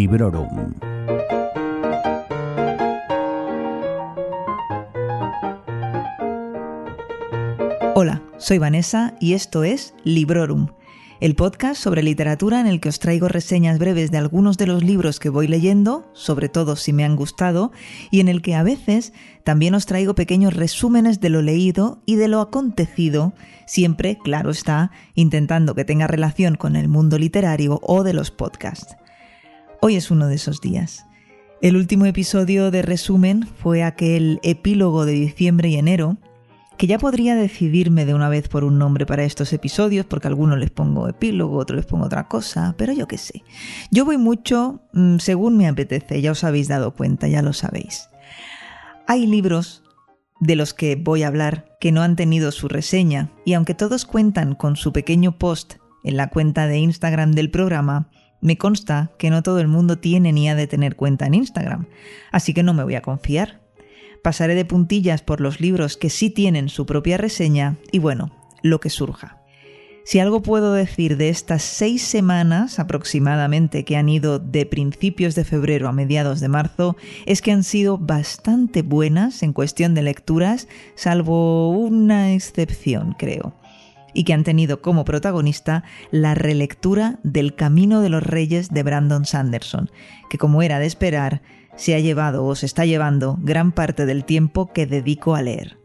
Librorum. Hola, soy Vanessa y esto es Librorum, el podcast sobre literatura en el que os traigo reseñas breves de algunos de los libros que voy leyendo, sobre todo si me han gustado, y en el que a veces también os traigo pequeños resúmenes de lo leído y de lo acontecido, siempre, claro está, intentando que tenga relación con el mundo literario o de los podcasts. Hoy es uno de esos días. El último episodio de resumen fue aquel epílogo de diciembre y enero, que ya podría decidirme de una vez por un nombre para estos episodios, porque a algunos les pongo epílogo, otros les pongo otra cosa, pero yo qué sé. Yo voy mucho mm, según me apetece, ya os habéis dado cuenta, ya lo sabéis. Hay libros de los que voy a hablar que no han tenido su reseña, y aunque todos cuentan con su pequeño post en la cuenta de Instagram del programa, me consta que no todo el mundo tiene ni ha de tener cuenta en Instagram, así que no me voy a confiar pasaré de puntillas por los libros que sí tienen su propia reseña y bueno, lo que surja. Si algo puedo decir de estas seis semanas aproximadamente que han ido de principios de febrero a mediados de marzo, es que han sido bastante buenas en cuestión de lecturas, salvo una excepción, creo, y que han tenido como protagonista la relectura del Camino de los Reyes de Brandon Sanderson, que como era de esperar, se ha llevado o se está llevando gran parte del tiempo que dedico a leer.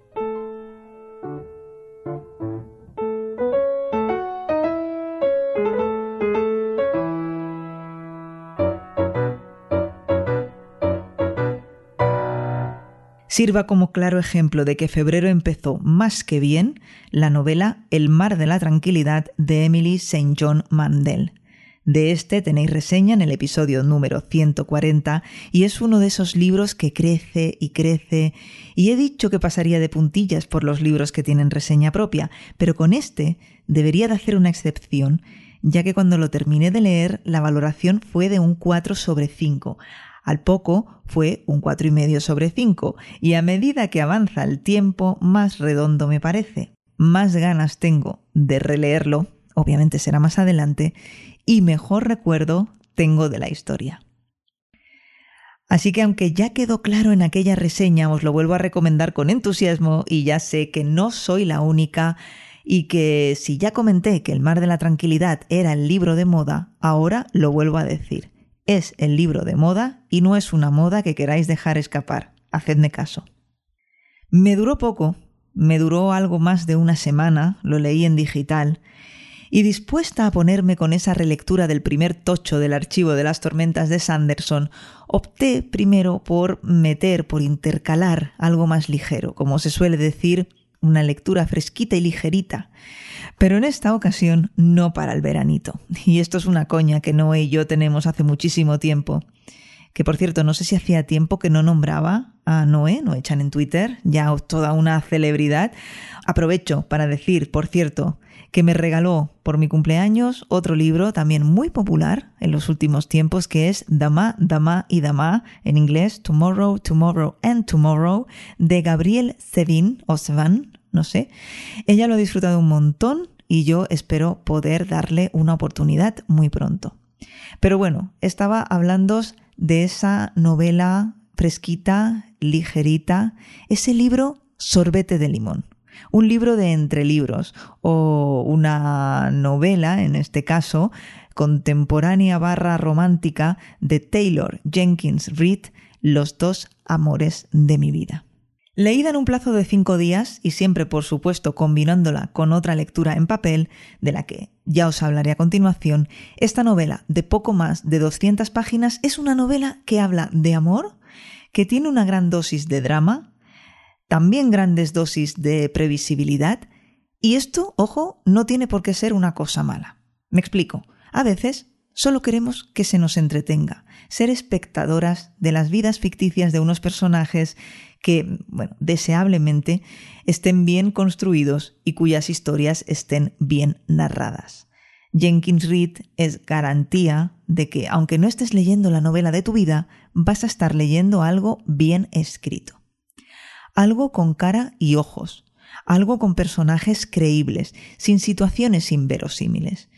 Sirva como claro ejemplo de que febrero empezó más que bien la novela El mar de la tranquilidad de Emily St. John Mandel. De este tenéis reseña en el episodio número 140 y es uno de esos libros que crece y crece y he dicho que pasaría de puntillas por los libros que tienen reseña propia, pero con este debería de hacer una excepción, ya que cuando lo terminé de leer la valoración fue de un 4 sobre 5. Al poco fue un cuatro y medio sobre 5 y a medida que avanza el tiempo más redondo me parece. Más ganas tengo de releerlo, obviamente será más adelante, y mejor recuerdo tengo de la historia. Así que aunque ya quedó claro en aquella reseña, os lo vuelvo a recomendar con entusiasmo y ya sé que no soy la única y que si ya comenté que El mar de la tranquilidad era el libro de moda, ahora lo vuelvo a decir. Es el libro de moda y no es una moda que queráis dejar escapar. Hacedme caso. Me duró poco, me duró algo más de una semana, lo leí en digital, y dispuesta a ponerme con esa relectura del primer tocho del archivo de las tormentas de Sanderson, opté primero por meter, por intercalar algo más ligero, como se suele decir, una lectura fresquita y ligerita. Pero en esta ocasión no para el veranito. Y esto es una coña que Noé y yo tenemos hace muchísimo tiempo. Que por cierto, no sé si hacía tiempo que no nombraba a Noé, no echan en Twitter, ya toda una celebridad. Aprovecho para decir, por cierto, que me regaló por mi cumpleaños otro libro también muy popular en los últimos tiempos que es Dama, Dama y Dama, en inglés Tomorrow, Tomorrow and Tomorrow, de Gabriel Sevin o no sé. Ella lo ha disfrutado un montón y yo espero poder darle una oportunidad muy pronto. Pero bueno, estaba hablando de esa novela fresquita, ligerita, ese libro Sorbete de limón un libro de entre libros o una novela, en este caso, contemporánea barra romántica de Taylor Jenkins Reid, Los dos amores de mi vida. Leída en un plazo de cinco días y siempre, por supuesto, combinándola con otra lectura en papel, de la que ya os hablaré a continuación, esta novela de poco más de 200 páginas es una novela que habla de amor, que tiene una gran dosis de drama, también grandes dosis de previsibilidad, y esto, ojo, no tiene por qué ser una cosa mala. Me explico. A veces solo queremos que se nos entretenga, ser espectadoras de las vidas ficticias de unos personajes que, deseablemente estén bien construidos y cuyas historias estén bien narradas. Jenkins Reid es garantía de que, aunque no estés leyendo la novela de tu vida, vas a estar leyendo algo bien escrito algo con cara y ojos, algo con personajes creíbles, sin situaciones inverosímiles.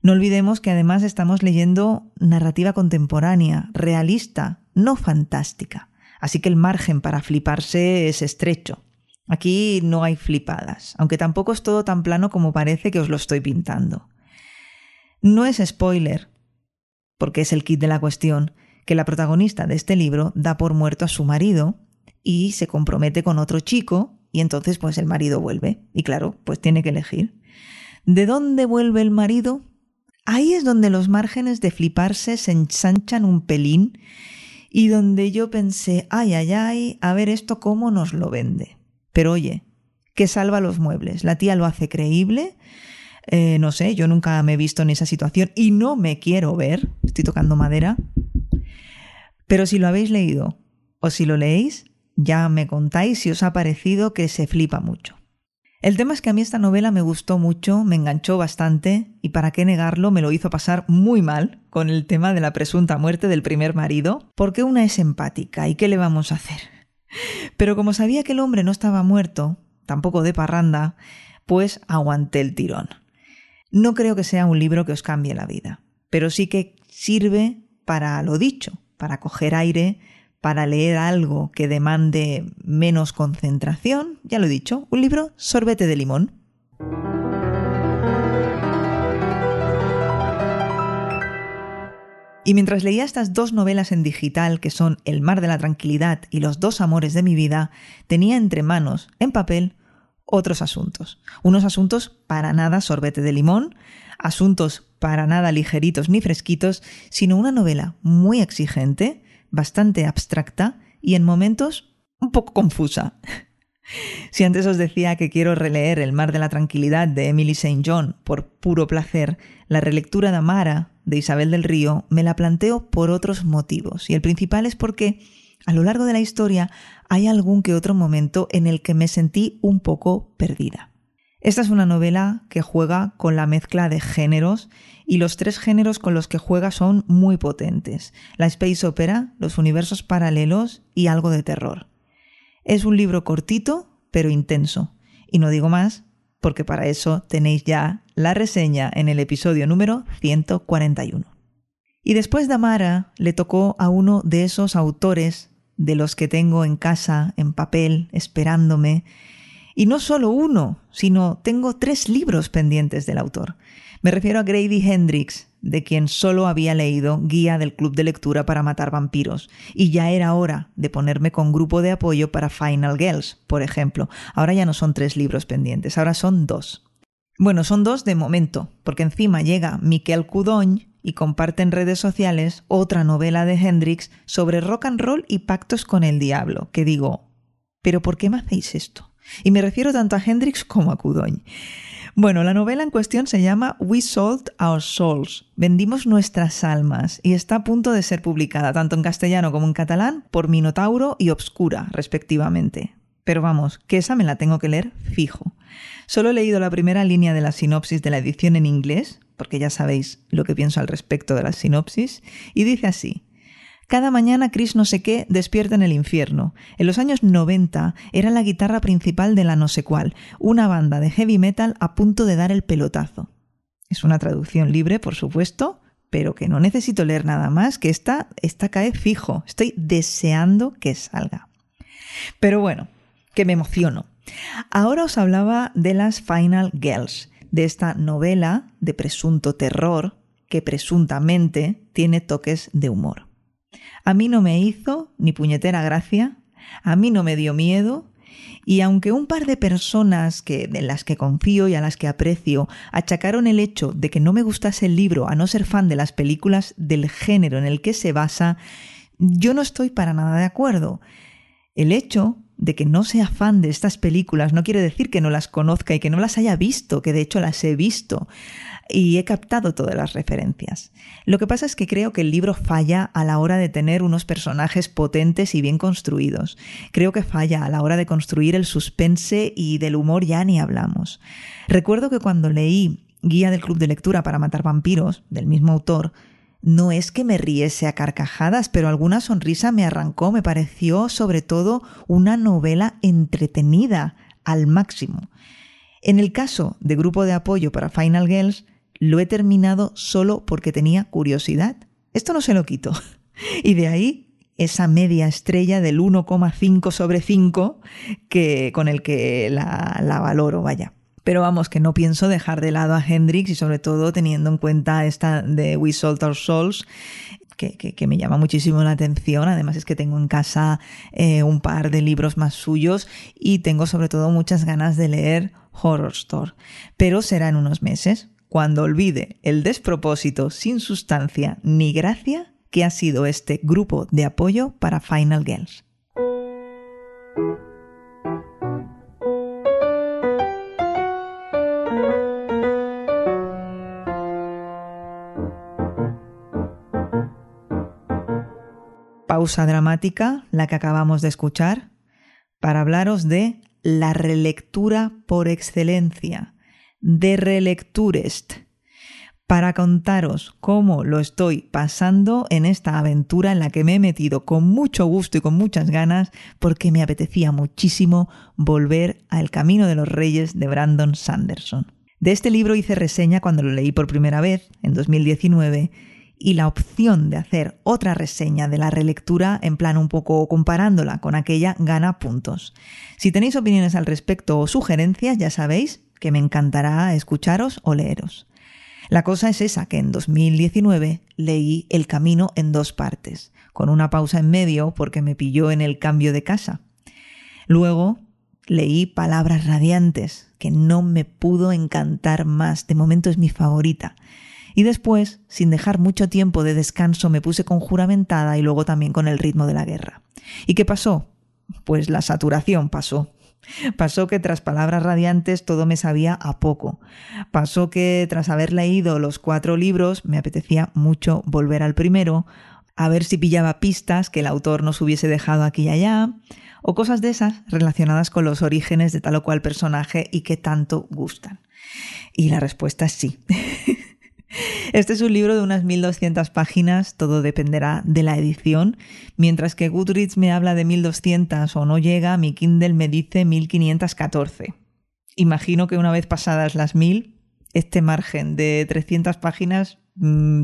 No olvidemos que además estamos leyendo narrativa contemporánea, realista, no fantástica. Así que el margen para fliparse es estrecho. Aquí no hay flipadas, aunque tampoco es todo tan plano como parece que os lo estoy pintando. No es spoiler, porque es el kit de la cuestión, que la protagonista de este libro da por muerto a su marido y se compromete con otro chico y entonces pues el marido vuelve. Y claro, pues tiene que elegir. ¿De dónde vuelve el marido? Ahí es donde los márgenes de fliparse se ensanchan un pelín y donde yo pensé, ay, ay, ay, a ver esto cómo nos lo vende. Pero oye, que salva los muebles. La tía lo hace creíble. Eh, no sé, yo nunca me he visto en esa situación y no me quiero ver. Estoy tocando madera. Pero si lo habéis leído o si lo leéis, ya me contáis si os ha parecido que se flipa mucho. El tema es que a mí esta novela me gustó mucho, me enganchó bastante y para qué negarlo me lo hizo pasar muy mal con el tema de la presunta muerte del primer marido, porque una es empática y qué le vamos a hacer. Pero como sabía que el hombre no estaba muerto, tampoco de parranda, pues aguanté el tirón. No creo que sea un libro que os cambie la vida, pero sí que sirve para lo dicho, para coger aire, para leer algo que demande menos concentración, ya lo he dicho, un libro sorbete de limón. Y mientras leía estas dos novelas en digital, que son El mar de la tranquilidad y Los dos amores de mi vida, tenía entre manos, en papel, otros asuntos. Unos asuntos para nada sorbete de limón, asuntos para nada ligeritos ni fresquitos, sino una novela muy exigente, bastante abstracta y en momentos un poco confusa. Si antes os decía que quiero releer El mar de la tranquilidad de Emily St. John por puro placer, la relectura de Amara de Isabel del Río me la planteo por otros motivos, y el principal es porque a lo largo de la historia hay algún que otro momento en el que me sentí un poco perdida. Esta es una novela que juega con la mezcla de géneros y los tres géneros con los que juega son muy potentes. La space opera, los universos paralelos y algo de terror. Es un libro cortito pero intenso. Y no digo más porque para eso tenéis ya la reseña en el episodio número 141. Y después de Amara le tocó a uno de esos autores de los que tengo en casa, en papel, esperándome, y no solo uno, sino tengo tres libros pendientes del autor. Me refiero a Grady Hendrix, de quien solo había leído Guía del Club de Lectura para Matar Vampiros, y ya era hora de ponerme con grupo de apoyo para Final Girls, por ejemplo. Ahora ya no son tres libros pendientes, ahora son dos. Bueno, son dos de momento, porque encima llega Miquel Cudoñ y comparte en redes sociales otra novela de Hendrix sobre rock and roll y pactos con el diablo, que digo, ¿pero por qué me hacéis esto? Y me refiero tanto a Hendrix como a Cudoñ. Bueno, la novela en cuestión se llama We Sold Our Souls, Vendimos nuestras almas, y está a punto de ser publicada tanto en castellano como en catalán por Minotauro y Obscura, respectivamente. Pero vamos, que esa me la tengo que leer fijo. Solo he leído la primera línea de la sinopsis de la edición en inglés, porque ya sabéis lo que pienso al respecto de la sinopsis, y dice así. Cada mañana Chris no sé qué despierta en el infierno. En los años 90 era la guitarra principal de la no sé cuál, una banda de heavy metal a punto de dar el pelotazo. Es una traducción libre, por supuesto, pero que no necesito leer nada más, que esta, esta cae fijo. Estoy deseando que salga. Pero bueno, que me emociono. Ahora os hablaba de las Final Girls, de esta novela de presunto terror que presuntamente tiene toques de humor. A mí no me hizo ni puñetera gracia, a mí no me dio miedo, y aunque un par de personas que, de las que confío y a las que aprecio achacaron el hecho de que no me gustase el libro a no ser fan de las películas del género en el que se basa, yo no estoy para nada de acuerdo. El hecho de que no sea fan de estas películas no quiere decir que no las conozca y que no las haya visto, que de hecho las he visto y he captado todas las referencias. Lo que pasa es que creo que el libro falla a la hora de tener unos personajes potentes y bien construidos. Creo que falla a la hora de construir el suspense y del humor ya ni hablamos. Recuerdo que cuando leí Guía del Club de Lectura para Matar Vampiros, del mismo autor, no es que me riese a carcajadas, pero alguna sonrisa me arrancó, me pareció sobre todo una novela entretenida al máximo. En el caso de Grupo de Apoyo para Final Girls, lo he terminado solo porque tenía curiosidad. Esto no se lo quito. Y de ahí esa media estrella del 1,5 sobre 5 que, con el que la, la valoro, vaya. Pero vamos, que no pienso dejar de lado a Hendrix y sobre todo teniendo en cuenta esta de We Sold Our Souls, que, me llama muchísimo la atención. Además es que tengo en casa eh, un par de libros más suyos y tengo sobre todo muchas ganas de leer Horror Store. Pero será en unos meses, cuando olvide el despropósito sin sustancia ni gracia que ha sido este grupo de apoyo para Final Girls. Pausa dramática, la que acabamos de escuchar, para hablaros de la relectura por excelencia, de Relecturest, para contaros cómo lo estoy pasando en esta aventura en la que me he metido con mucho gusto y con muchas ganas porque me apetecía muchísimo volver al Camino de los Reyes de Brandon Sanderson. De este libro hice reseña cuando lo leí por primera vez, en 2019, y la opción de hacer otra reseña de la relectura en plan un poco comparándola con aquella gana puntos. Si tenéis opiniones al respecto o sugerencias, ya sabéis que me encantará escucharos o leeros. La cosa es esa, que en 2019 leí El Camino en dos partes, con una pausa en medio porque me pilló en el cambio de casa. Luego leí Palabras Radiantes, que no me pudo encantar más, de momento es mi favorita. Y después, sin dejar mucho tiempo de descanso, me puse con juramentada y luego también con el ritmo de la guerra. ¿Y qué pasó? Pues la saturación pasó. Pasó que tras palabras radiantes todo me sabía a poco. Pasó que tras haber leído los cuatro libros me apetecía mucho volver al primero, a ver si pillaba pistas que el autor nos hubiese dejado aquí y allá, o cosas de esas relacionadas con los orígenes de tal o cual personaje y que tanto gustan. Y la respuesta es sí. Este es un libro de unas 1200 páginas, todo dependerá de la edición. Mientras que Goodreads me habla de 1200 o no llega, mi Kindle me dice 1514. Imagino que una vez pasadas las 1000, este margen de 300 páginas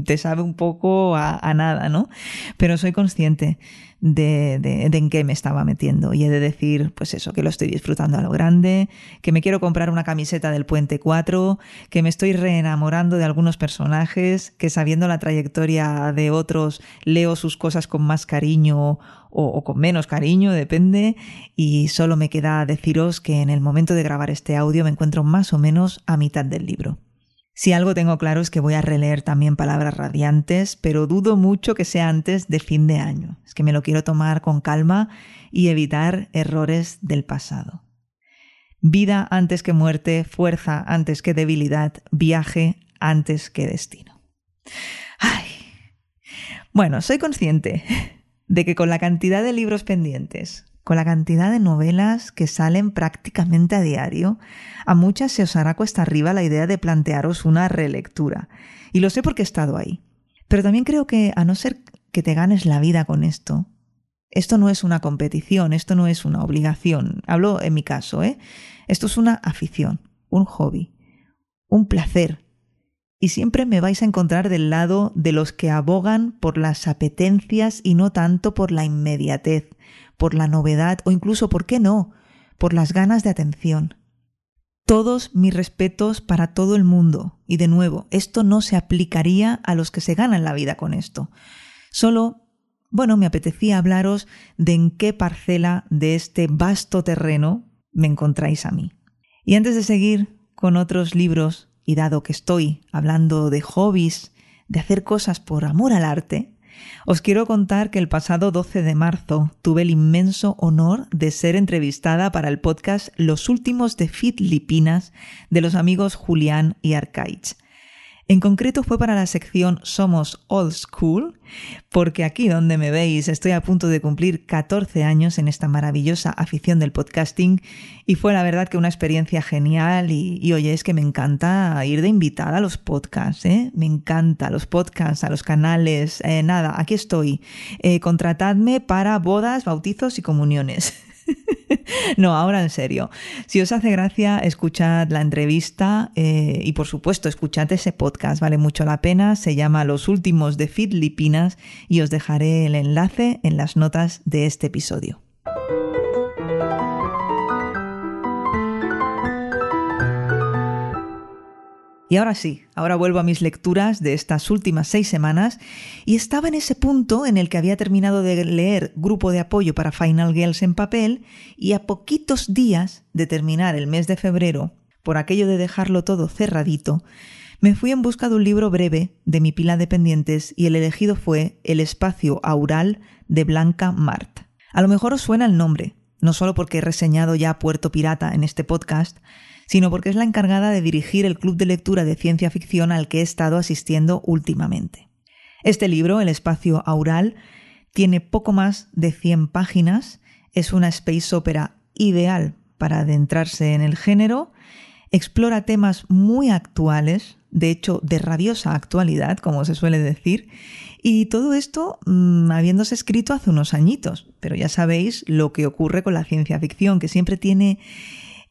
te sabe un poco a, nada, ¿no? Pero soy consciente de, de, en qué me estaba metiendo. Y he de decir, pues eso, que lo estoy disfrutando a lo grande, que me quiero comprar una camiseta del Puente 4, que me estoy reenamorando de algunos personajes, que sabiendo la trayectoria de otros leo sus cosas con más cariño o, o con menos cariño, depende. Y solo me queda deciros que en el momento de grabar este audio me encuentro más o menos a mitad del libro. Si algo tengo claro es que voy a releer también palabras radiantes, pero dudo mucho que sea antes de fin de año. Es que me lo quiero tomar con calma y evitar errores del pasado. Vida antes que muerte, fuerza antes que debilidad, viaje antes que destino. Ay. Bueno, soy consciente de que con la cantidad de libros pendientes, con la cantidad de novelas que salen prácticamente a diario, a muchas se os hará cuesta arriba la idea de plantearos una relectura. Y lo sé porque he estado ahí. Pero también creo que, a no ser que te ganes la vida con esto, esto no es una competición, esto no es una obligación. Hablo en mi caso, ¿eh? Esto es una afición, un hobby, un placer. Y siempre me vais a encontrar del lado de los que abogan por las apetencias y no tanto por la inmediatez, por la novedad o incluso, ¿por qué no?, por las ganas de atención. Todos mis respetos para todo el mundo. Y de nuevo, esto no se aplicaría a los que se ganan la vida con esto. Solo, bueno, me apetecía hablaros de en qué parcela de este vasto terreno me encontráis a mí. Y antes de seguir con otros libros, y dado que estoy hablando de hobbies, de hacer cosas por amor al arte, os quiero contar que el pasado 12 de marzo tuve el inmenso honor de ser entrevistada para el podcast Los últimos de Filipinas de los amigos Julián y Arcaich. En concreto fue para la sección Somos Old School, porque aquí donde me veis estoy a punto de cumplir 14 años en esta maravillosa afición del podcasting y fue la verdad que una experiencia genial y, oye, es que me encanta ir de invitada a los podcasts, ¿eh? me encanta los podcasts, a los canales, eh, nada, aquí estoy, eh, contratadme para bodas, bautizos y comuniones. no, ahora en serio. Si os hace gracia, escuchad la entrevista eh, y por supuesto escuchad ese podcast, vale mucho la pena. Se llama Los últimos de Filipinas y os dejaré el enlace en las notas de este episodio. Y ahora sí, ahora vuelvo a mis lecturas de estas últimas seis semanas y estaba en ese punto en el que había terminado de leer Grupo de Apoyo para Final Girls en papel y a poquitos días de terminar el mes de febrero, por aquello de dejarlo todo cerradito, me fui en busca de un libro breve de mi pila de pendientes y el elegido fue El espacio aural de Blanca Mart. A lo mejor os suena el nombre, no solo porque he reseñado ya Puerto Pirata en este podcast, sino porque es la encargada de dirigir el club de lectura de ciencia ficción al que he estado asistiendo últimamente. Este libro, El espacio aural, tiene poco más de 100 páginas, es una space opera ideal para adentrarse en el género, explora temas muy actuales, de hecho de rabiosa actualidad, como se suele decir, y todo esto mmm, habiéndose escrito hace unos añitos, pero ya sabéis lo que ocurre con la ciencia ficción, que siempre tiene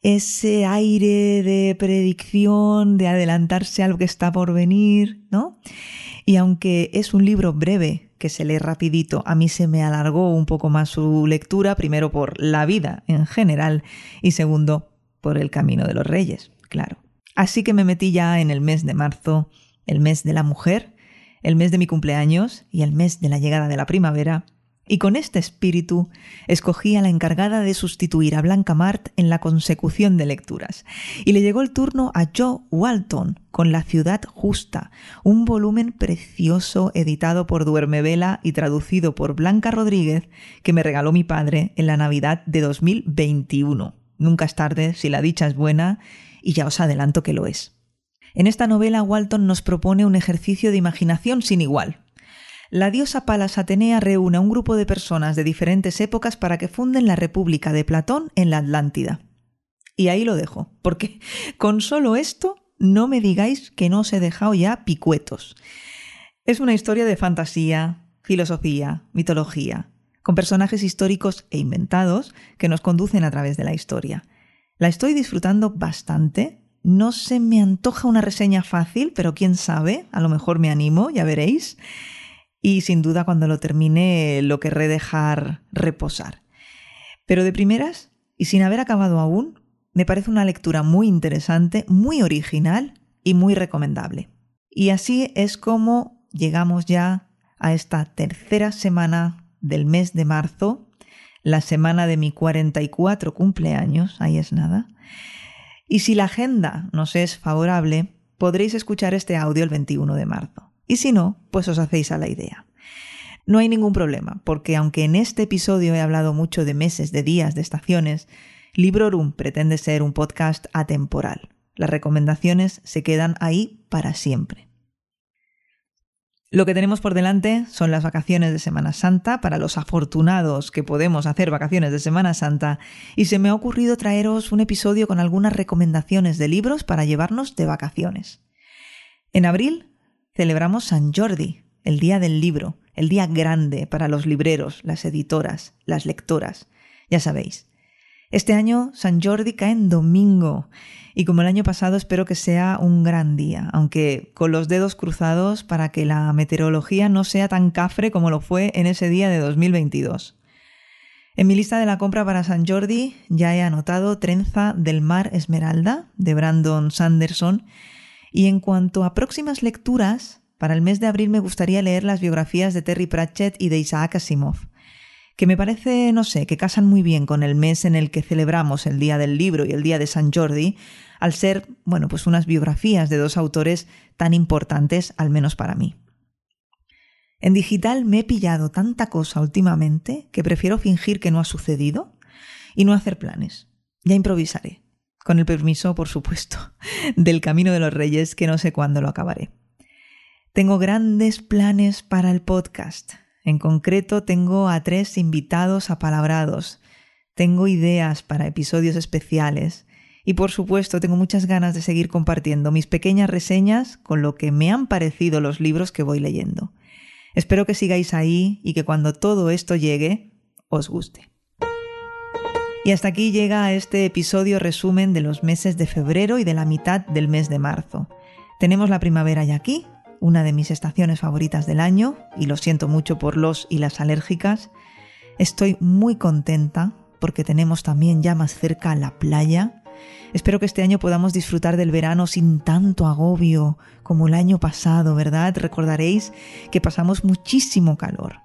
ese aire de predicción, de adelantarse a lo que está por venir, ¿no? Y aunque es un libro breve que se lee rapidito, a mí se me alargó un poco más su lectura, primero por la vida en general y segundo por el camino de los reyes, claro. Así que me metí ya en el mes de marzo, el mes de la mujer, el mes de mi cumpleaños y el mes de la llegada de la primavera, y con este espíritu escogí a la encargada de sustituir a Blanca Mart en la consecución de lecturas. Y le llegó el turno a Joe Walton con La ciudad justa, un volumen precioso editado por Duermevela y traducido por Blanca Rodríguez que me regaló mi padre en la Navidad de 2021. Nunca es tarde si la dicha es buena y ya os adelanto que lo es. En esta novela Walton nos propone un ejercicio de imaginación sin igual, la diosa Palas Atenea reúne a un grupo de personas de diferentes épocas para que funden la República de Platón en la Atlántida. Y ahí lo dejo, porque con solo esto no me digáis que no os he dejado ya picuetos. Es una historia de fantasía, filosofía, mitología, con personajes históricos e inventados que nos conducen a través de la historia. La estoy disfrutando bastante. No se me antoja una reseña fácil, pero quién sabe, a lo mejor me animo, ya veréis y sin duda cuando lo termine lo querré dejar reposar. Pero de primeras, y sin haber acabado aún, me parece una lectura muy interesante, muy original y muy recomendable. Y así es como llegamos ya a esta tercera semana del mes de marzo, la semana de mi 44 cumpleaños, ahí es nada. Y si la agenda nos es favorable, podréis escuchar este audio el 21 de marzo. Y si no, pues os hacéis a la idea. No hay ningún problema, porque aunque en este episodio he hablado mucho de meses, de días, de estaciones, Librorum pretende ser un podcast atemporal. Las recomendaciones se quedan ahí para siempre. Lo que tenemos por delante son las vacaciones de Semana Santa para los afortunados que podemos hacer vacaciones de Semana Santa y se me ha ocurrido traeros un episodio con algunas recomendaciones de libros para llevarnos de vacaciones. En abril celebramos San Jordi, el día del libro, el día grande para los libreros, las editoras, las lectoras. Ya sabéis. Este año San Jordi cae en domingo y como el año pasado espero que sea un gran día, aunque con los dedos cruzados para que la meteorología no sea tan cafre como lo fue en ese día de 2022. En mi lista de la compra para San Jordi ya he anotado Trenza del Mar Esmeralda de Brandon Sanderson y en cuanto a próximas lecturas, para el mes de abril me gustaría leer las biografías de Terry Pratchett y de Isaac Asimov, que me parece, no sé, que casan muy bien con el mes en el que celebramos el Día del Libro y el Día de San Jordi, al ser, bueno, pues unas biografías de dos autores tan importantes, al menos para mí. En digital me he pillado tanta cosa últimamente que prefiero fingir que no ha sucedido y no hacer planes. Ya improvisaré con el permiso, por supuesto, del Camino de los Reyes, que no sé cuándo lo acabaré. Tengo grandes planes para el podcast. En concreto, tengo a tres invitados apalabrados. Tengo ideas para episodios especiales. Y por supuesto, tengo muchas ganas de seguir compartiendo mis pequeñas reseñas con lo que me han parecido los libros que voy leyendo. Espero que sigáis ahí y que cuando todo esto llegue, os guste. Y hasta aquí llega este episodio resumen de los meses de febrero y de la mitad del mes de marzo. Tenemos la primavera ya aquí, una de mis estaciones favoritas del año, y lo siento mucho por los y las alérgicas. Estoy muy contenta porque tenemos también ya más cerca la playa. Espero que este año podamos disfrutar del verano sin tanto agobio como el año pasado, ¿verdad? Recordaréis que pasamos muchísimo calor.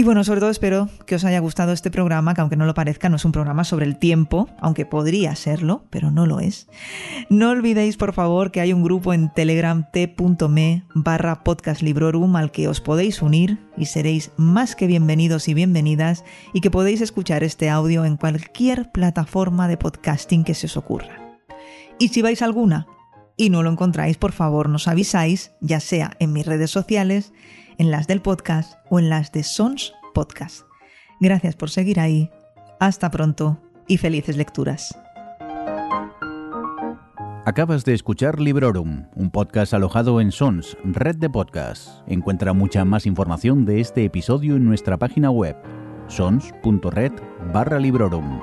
Y bueno, sobre todo espero que os haya gustado este programa, que aunque no lo parezca, no es un programa sobre el tiempo, aunque podría serlo, pero no lo es. No olvidéis, por favor, que hay un grupo en telegram t.me barra podcastlibrorum al que os podéis unir y seréis más que bienvenidos y bienvenidas y que podéis escuchar este audio en cualquier plataforma de podcasting que se os ocurra. Y si vais a alguna y no lo encontráis, por favor nos avisáis, ya sea en mis redes sociales, en las del podcast o en las de Sons Podcast. Gracias por seguir ahí. Hasta pronto y felices lecturas. Acabas de escuchar Librorum, un podcast alojado en Sons, red de podcasts. Encuentra mucha más información de este episodio en nuestra página web, sons.red barra Librorum.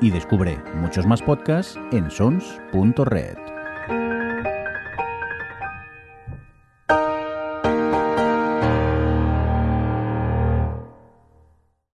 Y descubre muchos más podcasts en sons.red.